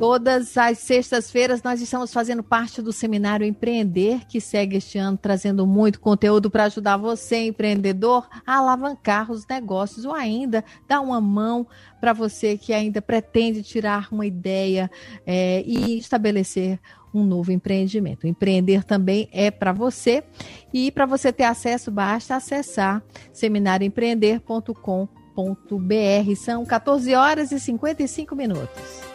Todas as sextas-feiras nós estamos fazendo parte do seminário Empreender, que segue este ano trazendo muito conteúdo para ajudar você, empreendedor, a alavancar os negócios ou ainda dar uma mão para você que ainda pretende tirar uma ideia é, e estabelecer um novo empreendimento. Empreender também é para você e para você ter acesso basta acessar seminarioempreender.com.br. São 14 horas e 55 minutos.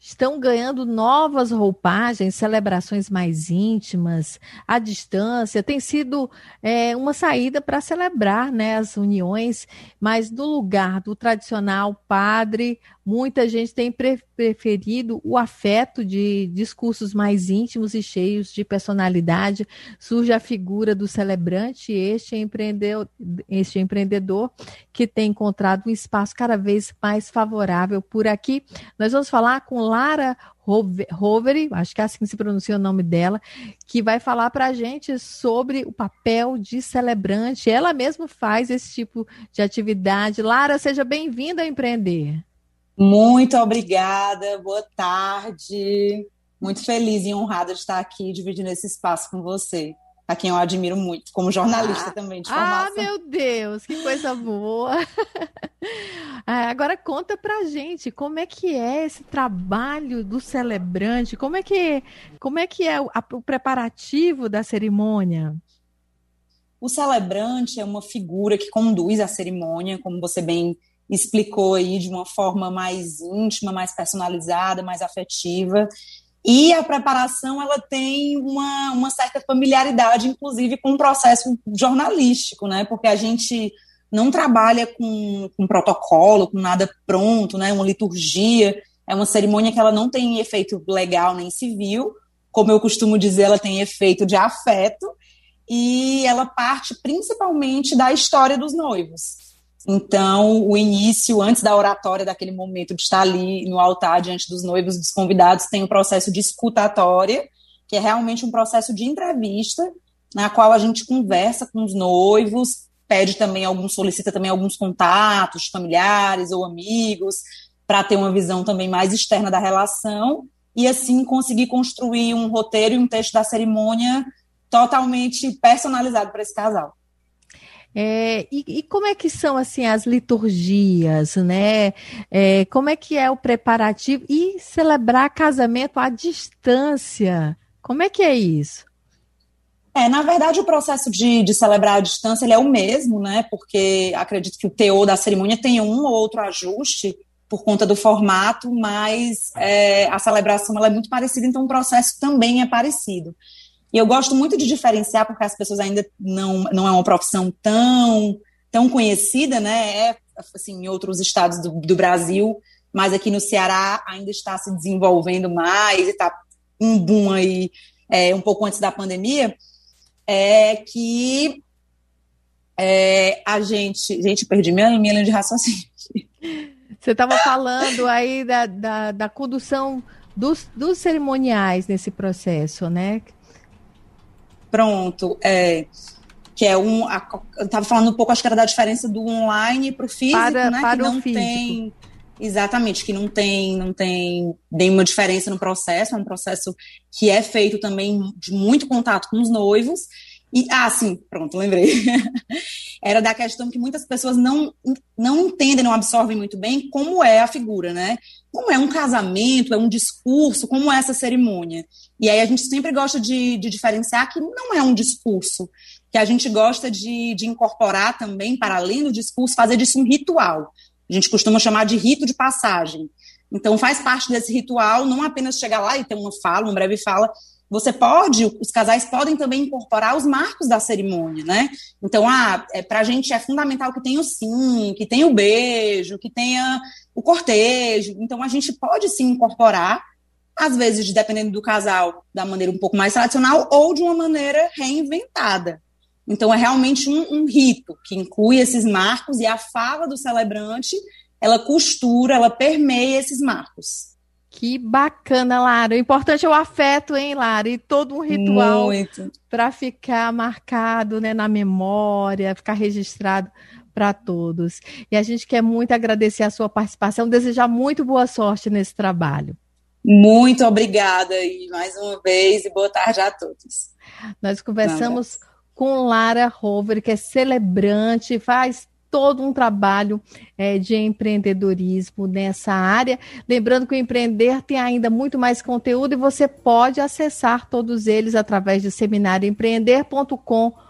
estão ganhando novas roupagens, celebrações mais íntimas, à distância. Tem sido é, uma saída para celebrar né, as uniões, mas no lugar do tradicional padre Muita gente tem preferido o afeto de discursos mais íntimos e cheios de personalidade. Surge a figura do celebrante, este empreendedor, este empreendedor que tem encontrado um espaço cada vez mais favorável por aqui. Nós vamos falar com Lara Roveri, acho que é assim se pronuncia o nome dela, que vai falar para a gente sobre o papel de celebrante. Ela mesma faz esse tipo de atividade. Lara, seja bem-vinda a empreender. Muito obrigada, boa tarde. Muito feliz e honrada de estar aqui dividindo esse espaço com você, a quem eu admiro muito, como jornalista ah, também de formação. Ah, meu Deus, que coisa boa! Ah, agora conta pra gente como é que é esse trabalho do celebrante, como é que, como é, que é o, a, o preparativo da cerimônia? O celebrante é uma figura que conduz a cerimônia, como você bem explicou aí de uma forma mais íntima, mais personalizada, mais afetiva. E a preparação ela tem uma, uma certa familiaridade, inclusive, com o processo jornalístico, né? Porque a gente não trabalha com, com protocolo, com nada pronto, né? Uma liturgia. É uma cerimônia que ela não tem efeito legal nem civil, como eu costumo dizer, ela tem efeito de afeto, e ela parte principalmente da história dos noivos. Então, o início, antes da oratória, daquele momento de estar ali no altar diante dos noivos dos convidados, tem o processo de escutatória, que é realmente um processo de entrevista, na qual a gente conversa com os noivos, pede também alguns, solicita também alguns contatos familiares ou amigos, para ter uma visão também mais externa da relação, e assim conseguir construir um roteiro e um texto da cerimônia totalmente personalizado para esse casal. É, e, e, como é que são assim as liturgias, né? É, como é que é o preparativo e celebrar casamento à distância? Como é que é isso? É, na verdade, o processo de, de celebrar à distância ele é o mesmo, né? Porque acredito que o teor da cerimônia tem um ou outro ajuste por conta do formato, mas é, a celebração ela é muito parecida, então o processo também é parecido. E eu gosto muito de diferenciar, porque as pessoas ainda não, não é uma profissão tão, tão conhecida, né? É, assim, em outros estados do, do Brasil, mas aqui no Ceará ainda está se desenvolvendo mais e está um boom aí é, um pouco antes da pandemia, é que é, a gente. Gente, perdi minha, minha linha de raciocínio. Você estava falando aí da, da, da condução dos, dos cerimoniais nesse processo, né? Pronto. É, que é um. A, eu estava falando um pouco, acho que era da diferença do online para o físico, para, né? Para que não físico. tem. Exatamente, que não tem, não tem nenhuma diferença no processo, é um processo que é feito também de muito contato com os noivos. E, ah, sim, pronto, lembrei. Era da questão que muitas pessoas não, não entendem, não absorvem muito bem como é a figura, né? Como é um casamento, é um discurso, como é essa cerimônia. E aí a gente sempre gosta de, de diferenciar que não é um discurso, que a gente gosta de, de incorporar também, para além do discurso, fazer disso um ritual. A gente costuma chamar de rito de passagem. Então, faz parte desse ritual não apenas chegar lá e ter uma fala, uma breve fala, você pode, os casais podem também incorporar os marcos da cerimônia, né? Então, ah, é, para a gente é fundamental que tenha o sim, que tenha o beijo, que tenha o cortejo. Então, a gente pode sim incorporar às vezes, dependendo do casal, da maneira um pouco mais tradicional ou de uma maneira reinventada. Então, é realmente um, um rito que inclui esses marcos e a fala do celebrante, ela costura, ela permeia esses marcos. Que bacana, Lara. O importante é o afeto, hein, Lara? E todo um ritual para ficar marcado né, na memória, ficar registrado para todos. E a gente quer muito agradecer a sua participação, desejar muito boa sorte nesse trabalho. Muito obrigada e mais uma vez e boa tarde a todos. Nós conversamos com Lara Rover, que é celebrante, faz todo um trabalho é, de empreendedorismo nessa área. Lembrando que o Empreender tem ainda muito mais conteúdo e você pode acessar todos eles através de seminarioempreender.com.br